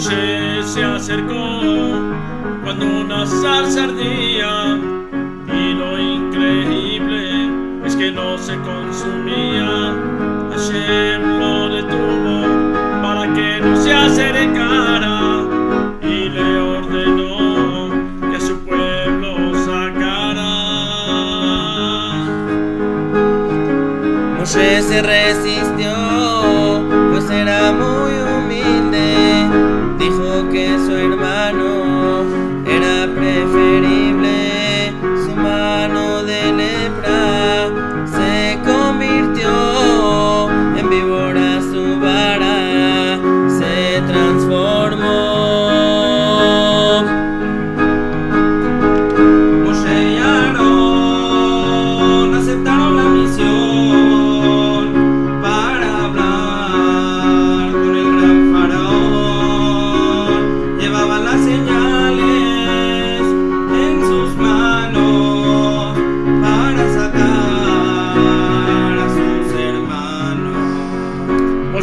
Moshe se acercó cuando una zarza ardía y lo increíble es que no se consumía. Hashem lo detuvo para que no se acercara y le ordenó que a su pueblo sacara. Moshe se resistió, que su hermano era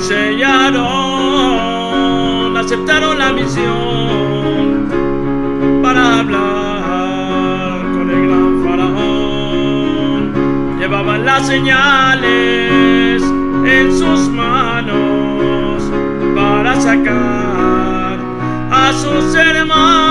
sellaron, aceptaron la misión para hablar con el gran faraón. Llevaban las señales en sus manos para sacar a sus hermanos.